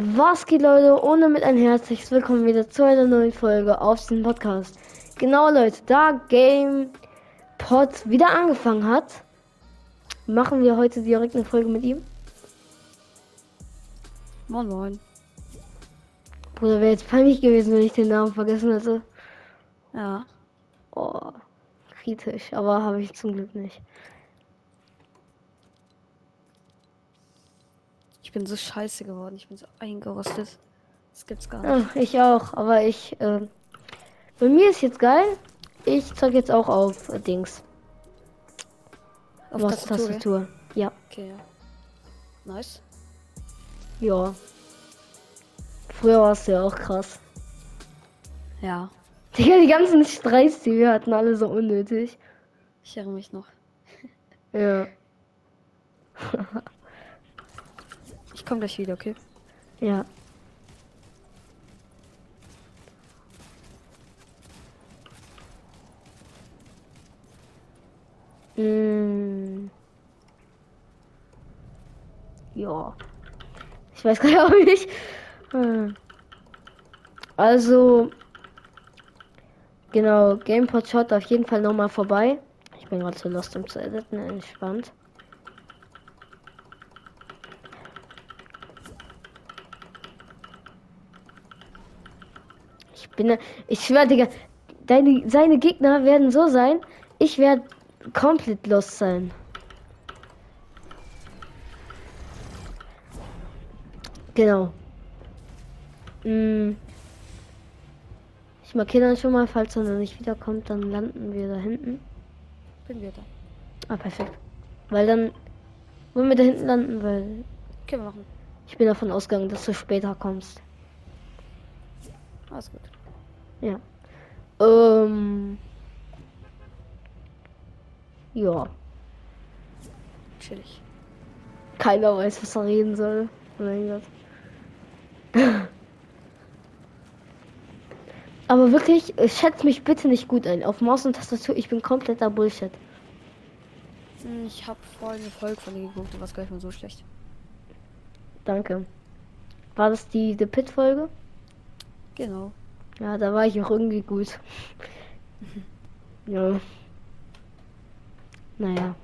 Was geht Leute, ohne mit ein herzliches Willkommen wieder zu einer neuen Folge auf diesem Podcast. Genau Leute, da Game Pod wieder angefangen hat, machen wir heute direkt eine Folge mit ihm. Moin Moin. Bruder, wäre jetzt peinlich gewesen, wenn ich den Namen vergessen hätte. Ja. Oh, kritisch, aber habe ich zum Glück nicht. Ich bin so scheiße geworden. Ich bin so eingerostet. Das gibt's gar nicht. Ja, ich auch, aber ich, äh, bei mir ist jetzt geil. Ich zeig jetzt auch auf äh, Dings. Auf Was Tastatur. ja? Tastatur. Ja. Okay, ja. Nice. Ja. Früher war es ja auch krass. Ja. Digga, die ganzen Streits, die wir hatten, alle so unnötig. Ich erinnere mich noch. Ja. Ich komme gleich wieder, okay? Ja. Mm. Ja. Ich weiß gar nicht. Also. Genau, GamePod schaut auf jeden Fall nochmal vorbei. Ich bin gerade zu lost, um zu editen, entspannt. Ich bin, ich schwör, Digga, deine, seine Gegner werden so sein, ich werde komplett lost sein. Genau. Mm. Ich markiere dann schon mal, falls er nicht wiederkommt, dann landen wir da hinten. Bin wieder. Ah, perfekt. Weil dann wollen wir da hinten landen, weil Können wir machen. ich bin davon ausgegangen, dass du später kommst. Alles gut. Ja. Ähm. Ja. Chillig. Keiner weiß, was er reden soll. Oh mein Gott. Aber wirklich, schätzt mich bitte nicht gut ein. Auf Maus und Tastatur, ich bin kompletter Bullshit. Hm, Ich habe vorhin eine Folge von dir geguckt, du warst gar nicht mal so schlecht. Danke. War das die The Pit-Folge? Genau. Ja, da war ich auch irgendwie gut. ja. Naja,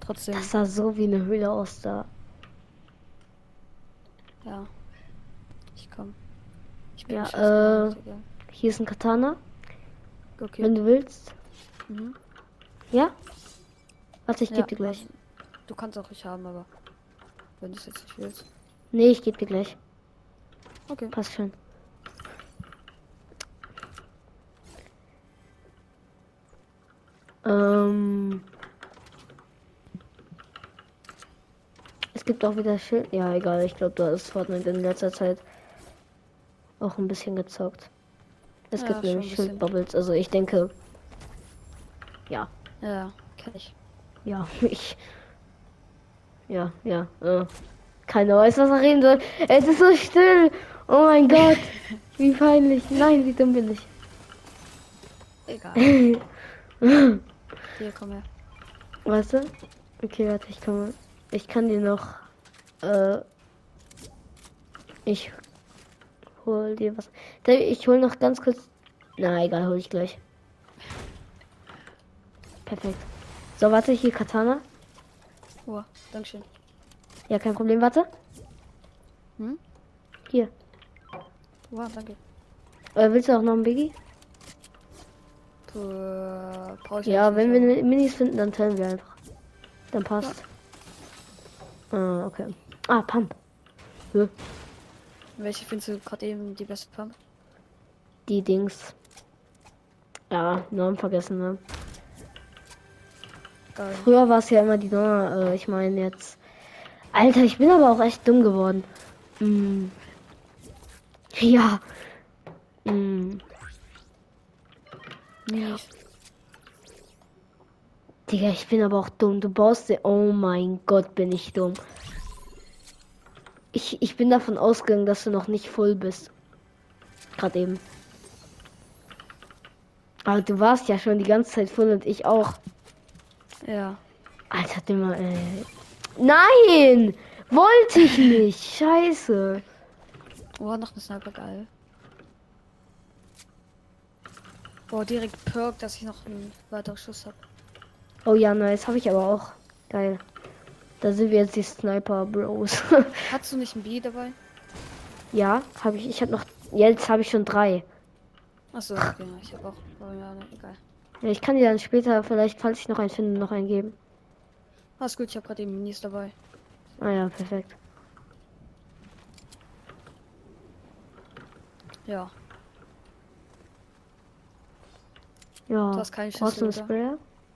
Trotzdem. das sah so wie eine Höhle aus da. Ja. Ich komm. Ich bin Ja, äh. Hier ist ein Katana, Okay. wenn du willst. Mhm. Ja? Warte, ich Ja, geb dir gleich. also, Du kannst auch nicht haben, aber wenn du es jetzt nicht willst. Nee, ich geb dir gleich. Okay. Passt schon. Es gibt auch wieder Schild. Ja, egal. Ich glaube, da ist Fortnite in letzter Zeit auch ein bisschen gezockt. Es Ja, gibt nämlich. Schildbubbles. Also ich denke. Ja, Ja, kenn ich. ja, ich. Ja, ja. Äh. Keiner weiß, was er reden soll. Es ist so still. Oh mein Gott. Wie peinlich. Nein, wie dumm bin ich. Egal. Hier, komm her. Weißt du? Okay, warte, ich kann, ich kann dir noch, äh, ich hol dir was. Ich hol noch ganz kurz. Na, egal, hol ich gleich. Perfekt. So, warte, hier Katana. Oh, Dankeschön. Ja, kein Problem, warte. Hm? Hier. Wow, danke. Äh, willst du auch noch ein Biggie? Brauch ich Ja, wenn wir Minis finden, dann teilen wir einfach. Dann passt. Ah, okay. Ah, Pump. Hm, Welche findest du gerade eben die beste Pump? die Dings. Ja, Namen vergessen, ne? Geil. Früher war es ja immer die Nummer, äh, ich meine jetzt. Alter, ich bin aber auch echt dumm geworden. Mm. Ja. Mm. Minis. Digga, ich bin aber auch dumm. Du baust dir. Oh mein Gott, bin ich dumm. Ich, ich bin davon ausgegangen, dass du noch nicht voll bist. Gerade eben. Aber du warst ja schon die ganze Zeit voll und ich auch. Ja. Alter, Dimmer, äh. Nein! Wollte ich nicht. Scheiße. Oh, noch ein Sniper, geil. Boah, direkt Perk, dass ich noch einen weiteren Schuss habe. Oh ja, nice. Habe ich aber auch. Geil. Da sind wir jetzt die Sniper Bros. Hast du nicht ein B dabei? ja, habe ich. Ich habe noch. Jetzt habe ich schon drei. Achso, okay, ich habe auch. Oh, ja, ne, egal. Ja, ich kann die dann später, vielleicht, falls ich noch einen finde, noch eingeben. Alles gut, ich habe gerade eben Minis dabei. Ah ja, perfekt. Ja, Ja. du hast keine Brauchst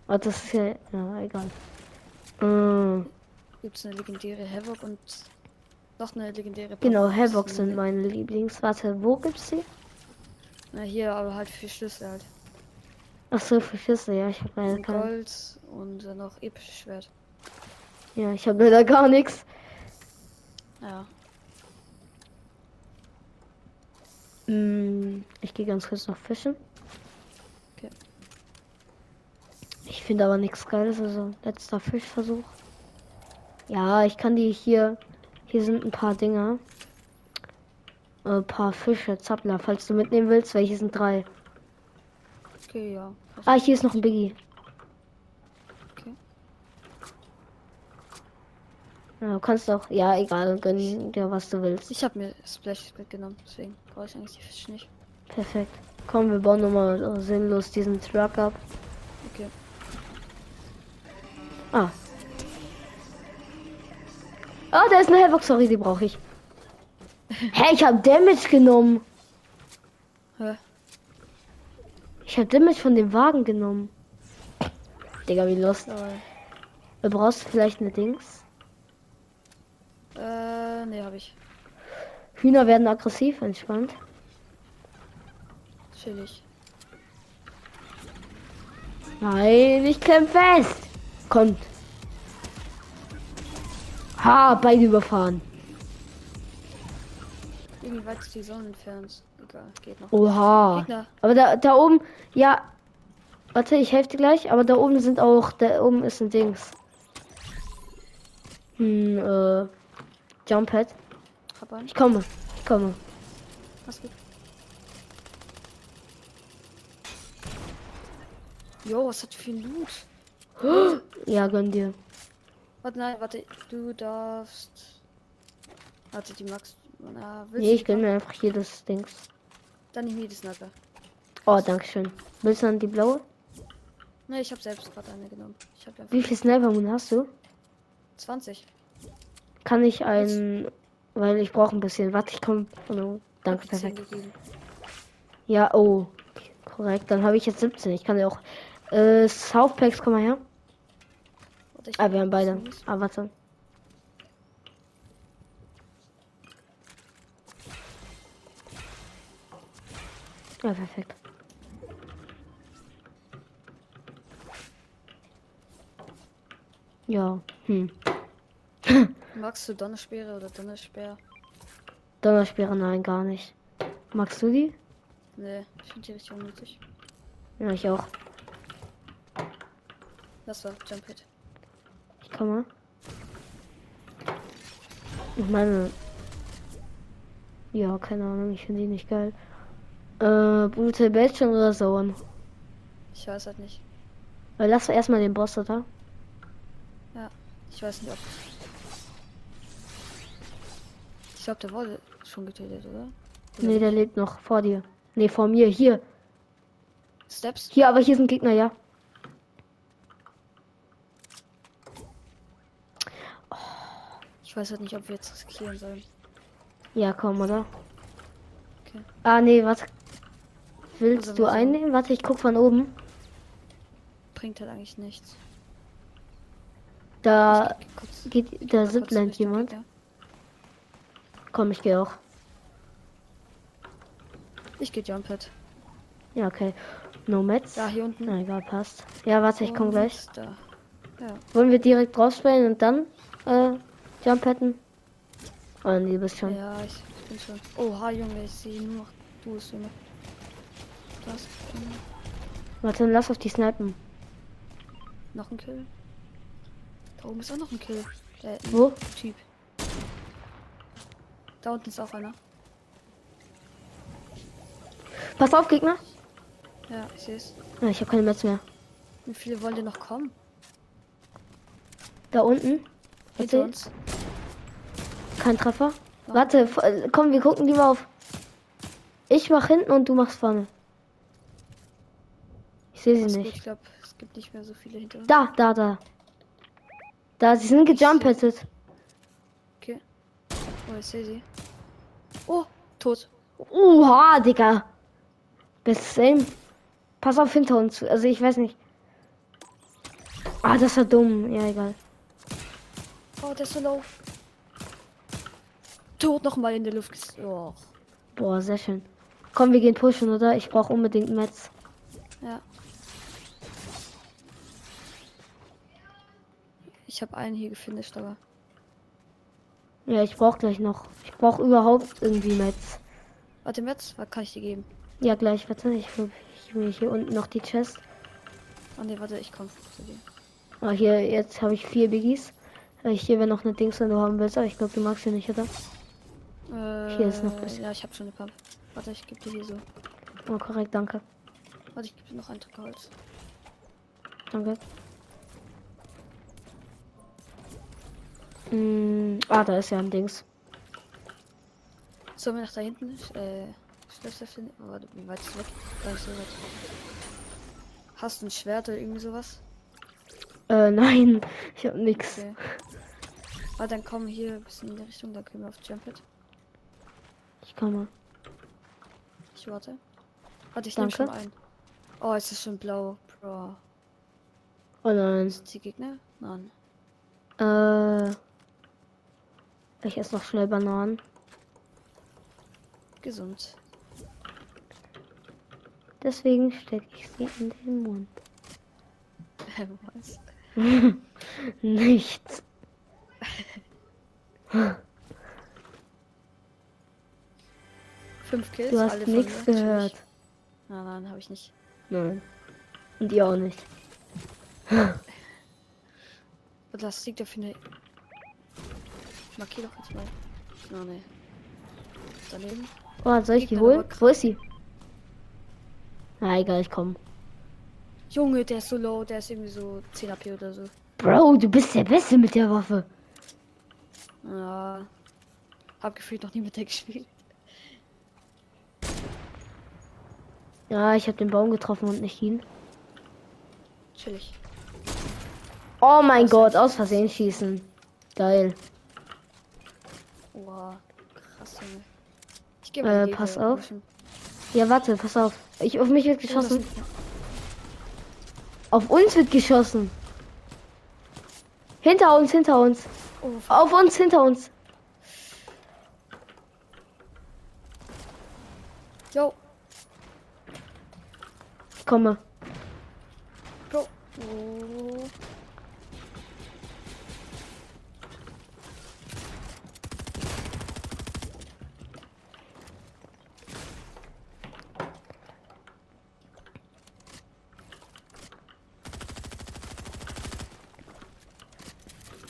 Schlüssel? Sprayer? Ah, das ist ja. Ja, egal. Mm, Gibt's eine legendäre Havoc und noch eine legendäre genau. Havocs Das ist sind eine- meine Lieblings. Warte, wo gibt's sie? Na, hier, aber halt für Schlüssel halt. Ach so, für Schüsse, ja, ich habe leider keinen. Gold und dann noch episches Schwert. Ja, ich habe leider gar nichts. Ja. Mm, ich gehe ganz kurz noch fischen. Okay. Ich finde aber nichts Geiles, also letzter Fischversuch. Ja, ich kann die hier. Hier sind ein paar Dinger. Ein paar Fische, Zappler, falls du mitnehmen willst. Welche sind drei? Okay, ja. Ah, hier ist noch ein Biggie. Okay. Ja, du kannst auch. Ja, egal, gönn dir was du willst. Ich habe mir Splash mitgenommen, deswegen brauche ich eigentlich die Fische nicht. Perfekt. Komm, wir bauen nochmal so sinnlos diesen Truck ab. Ah. Ah, da ist eine Hellbox, sorry, die brauche ich. Hä, ich habe Damage genommen. Hä? Ich habe Damage von dem Wagen genommen. Digga, wie lost. Lol. Du brauchst vielleicht eine Dings. Äh, nee, habe ich. Hühner werden aggressiv, entspannt. Chillig. Nein, ich klemm fest. Kommt. Ha, beide überfahren. Irgendwie weit ist die Sonne entfernt. Egal, geht noch. Oha. Gegner. Aber da, da oben, ja. Warte, ich helfe dir gleich. Aber da oben sind auch, da oben ist ein Dings. Hm, äh, Jump Pad. Ich komme, ich komme. Mach's gut. Jo, was hat für ein Loot? Ja, gönn dir. Warte, nein, warte, du darfst. Warte, die Max. Na, willst Nee, ich gönn mir einfach jedes Dings. Dann nehme ich die Sniper. Oh, danke schön. Willst du dann die blaue? Ne, ich habe selbst gerade eine genommen. Ich habe Wie viel Sniper Moon hast du? 20. Kann ich ein, weil ich brauche ein bisschen. Warte, ich komme. Oh, danke, Hab ich 10 perfekt. Ja, oh. Korrekt, dann habe ich jetzt 17. Ich kann ja auch. Äh, Southpacks, komm mal her. Warte, ich Ah, wir haben beide. Ah, warte. Ja, perfekt. Ja, hm. Magst du Donnerspeere oder Donnerspeer? Donnersperre, nein, gar nicht. Magst du die? Ne, ich finde die richtig unnötig. Ja, ich auch. Das war Jump Hit. Ich komme. Ich meine. Ja, keine Ahnung, ich finde die nicht geil. Äh, Brutal Bällchen oder Sauern? Ich weiß halt nicht. Weil lass erstmal den Boss da. Ich weiß nicht, ob. Ich glaube, der wurde schon getötet, oder? Oder Nee, der lebt noch vor dir. Nee, vor mir. Hier. Steps? Hier, aber hier sind Gegner, ja. Ich weiß halt nicht, ob wir jetzt riskieren sollen. Ja, komm, oder? Okay. Ah, nee, warte. Willst Also, du was- einnehmen? Warte, ich guck von oben. Bringt halt eigentlich nichts. Da kurz- geht, da Richtung jemand. Gegner. Komm, ich gehe auch. Ich gehe Jump Hit. Ja, okay. Nomads. Da, hier unten. Na egal, passt. Ja, warte, ich komm Und gleich. Da. Ja. Wollen wir direkt raussprayen und dann äh, Jump hätten? Oh, nee, bist schon. Ja, ich bin schon. Oha, Junge, ich sehe nur noch du, Junge. Das. Warte, dann lass auf die snipen. Noch ein Kill. Da oben ist auch noch ein Kill. Der Wo? Typ. Da unten ist auch einer. Pass auf, Gegner. Ja, ich sehe es. Ja, ich habe keine Metz mehr. Wie viele wollen denn noch kommen? Da unten. Hinter uns. Kein Treffer. Warte, f- äh, komm, wir gucken die mal auf. Ich mach hinten und du machst vorne. Ich sehe sie gut, nicht. ich glaube, es gibt nicht mehr so viele hinter uns. Da, da, da. Da, sie sind gejumpettet. Okay. Oh, ich sehe sie. Oh, tot. Uha, Digga. Bestes Aim. Pass auf hinter uns. Also ich weiß nicht. Ah, das war dumm. Ja, egal. Oh, der ist so low. Tot nochmal in der Luft. Oh. Boah, sehr schön. Komm, wir gehen pushen, oder? Ich brauche unbedingt Metz. Ja. Ich habe einen hier gefinisht, aber. Ja, ich brauche gleich noch. Ich brauche überhaupt irgendwie Metz. Warte, Metz, was kann ich dir geben? Ja, gleich, warte. Ich, ich will hier unten noch die Chest. Oh ne, warte, ich komm zu dir. Ah, hier, jetzt habe ich vier Biggies. Äh, Hier wäre noch eine Dings, wenn du haben willst, aber ich glaube, du magst sie nicht, oder? Äh, Hier ist noch was. Ja, ich habe schon eine Pump. Warte, ich gebe dir hier so. Oh, korrekt, danke. Warte, ich gebe dir noch ein Drückholz. Danke. Hm, ah, da ist ja ein Dings. Sollen wir nach da hinten? Äh, Schlösser Oh, warte, wie weit ist weg? Gar nicht so weit. Hast du ein Schwert oder irgendwie sowas? Äh, nein, ich hab nix. Okay. Ah, dann komm hier ein bisschen in die Richtung, dann können wir auf Jumpet. Ich komme. Ich warte. Warte, ich nehme schon ein. Oh, es ist schon blau. Bro. Oh nein. Sind die Gegner? Nein. Äh. Ich esse noch schnell Bananen. Gesund. Deswegen stecke ich sie in den Mund. Was? Nichts. Fünf Kills, Du hast nichts gehört. natürlich. Nein, nein, habe ich nicht. Nein. Und ihr auch nicht. Das liegt auf eine. Markier doch jetzt mal. Oh ne. Daneben. Oh, soll ich die holen? Wo ist sie? Na egal, ich komm. Junge, der ist so low, der ist irgendwie so 10 AP oder so. Bro, du bist der Beste mit der Waffe. Ja. Hab gefühlt noch nie mit der gespielt. Ja, ich habe den Baum getroffen und nicht ihn. Chillig. Oh mein Gott, aus Versehen schießen. Geil. Wow. Krass, Junge. Ich gebe Äh, pass auf. Ja, warte, pass auf. Ich, auf mich wird geschossen. Auf uns wird geschossen. Hinter uns, hinter uns. Oh, Auf uns, hinter uns. yo, Ich komme. Oh.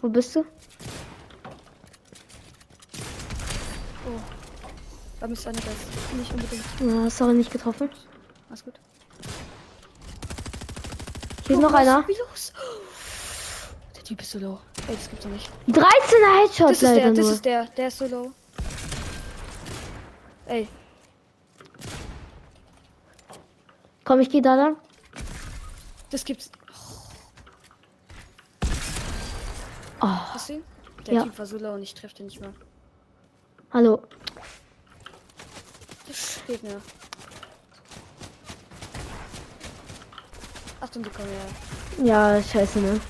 Wo bist du? Da müsste einer das. Nicht unbedingt. Ja, sorry, nicht getroffen. Alles gut. Hier ist noch einer. Der Typ ist so low. Ey, das gibt's doch nicht. 13er Headshot Das ist leider der, das nur. ist der, der ist so low. Ey, Komm, ich gehe da lang. das gibt's. Oh, Hast du ihn? Der Ja. Typ war so low und ich treffe den nicht mal. hallo. Gegner. Achtung, die kommen ja. Ja, scheiße, ne?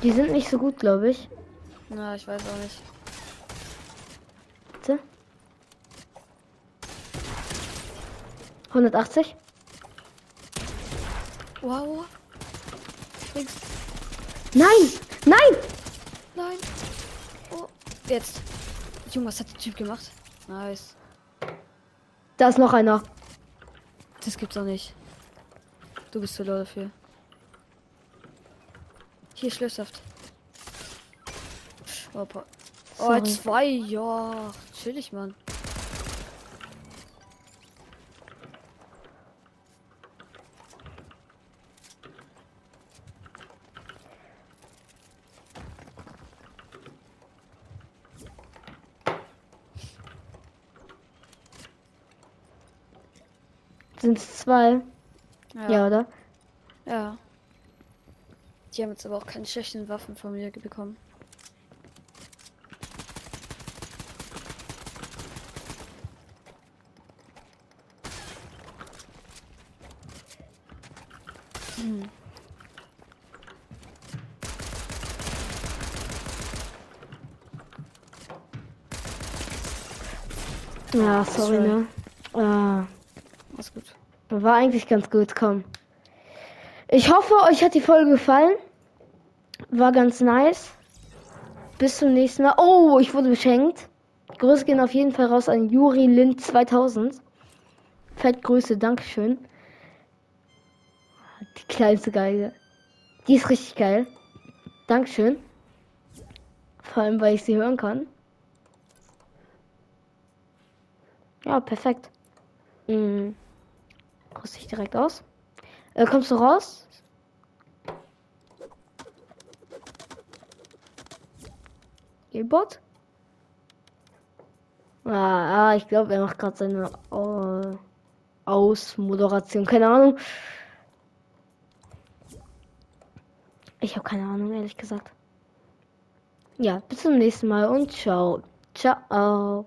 Die sind nicht so gut, glaube ich. Na, ich weiß auch nicht. Warte. 180? Wow. Links. Nein! Nein! Nein. Oh. Jetzt. Junge, was hat der Typ gemacht? Nice. Da ist noch einer. Das gibt's doch nicht. Du bist zu low dafür. Hier Schlüsselhaft. Oh, Sorry. zwei, ja. Chillig, Mann. Sind es zwei? Ja. oder? Ja. Die haben jetzt aber auch keine schlechten Waffen von mir bekommen. Hm. Ja, sorry, ne? Ah. War eigentlich ganz gut, komm. Ich hoffe, euch hat die Folge gefallen. War ganz nice. Bis zum nächsten Mal. Oh, ich wurde beschenkt. Grüße gehen auf jeden Fall raus an Juri Lind 2000. Fettgrüße, Dankeschön. Die kleinste Geige. Die ist richtig geil. Dankeschön. Vor allem, weil ich sie hören kann. Ja, perfekt. Mhm. Rüste ich direkt aus. Äh, kommst du raus? E-Bot? Ah, ah, ich glaube, er macht gerade seine äh, Ausmoderation. Keine Ahnung. Ich habe keine Ahnung, ehrlich gesagt. Ja, bis zum nächsten Mal und ciao. Ciao.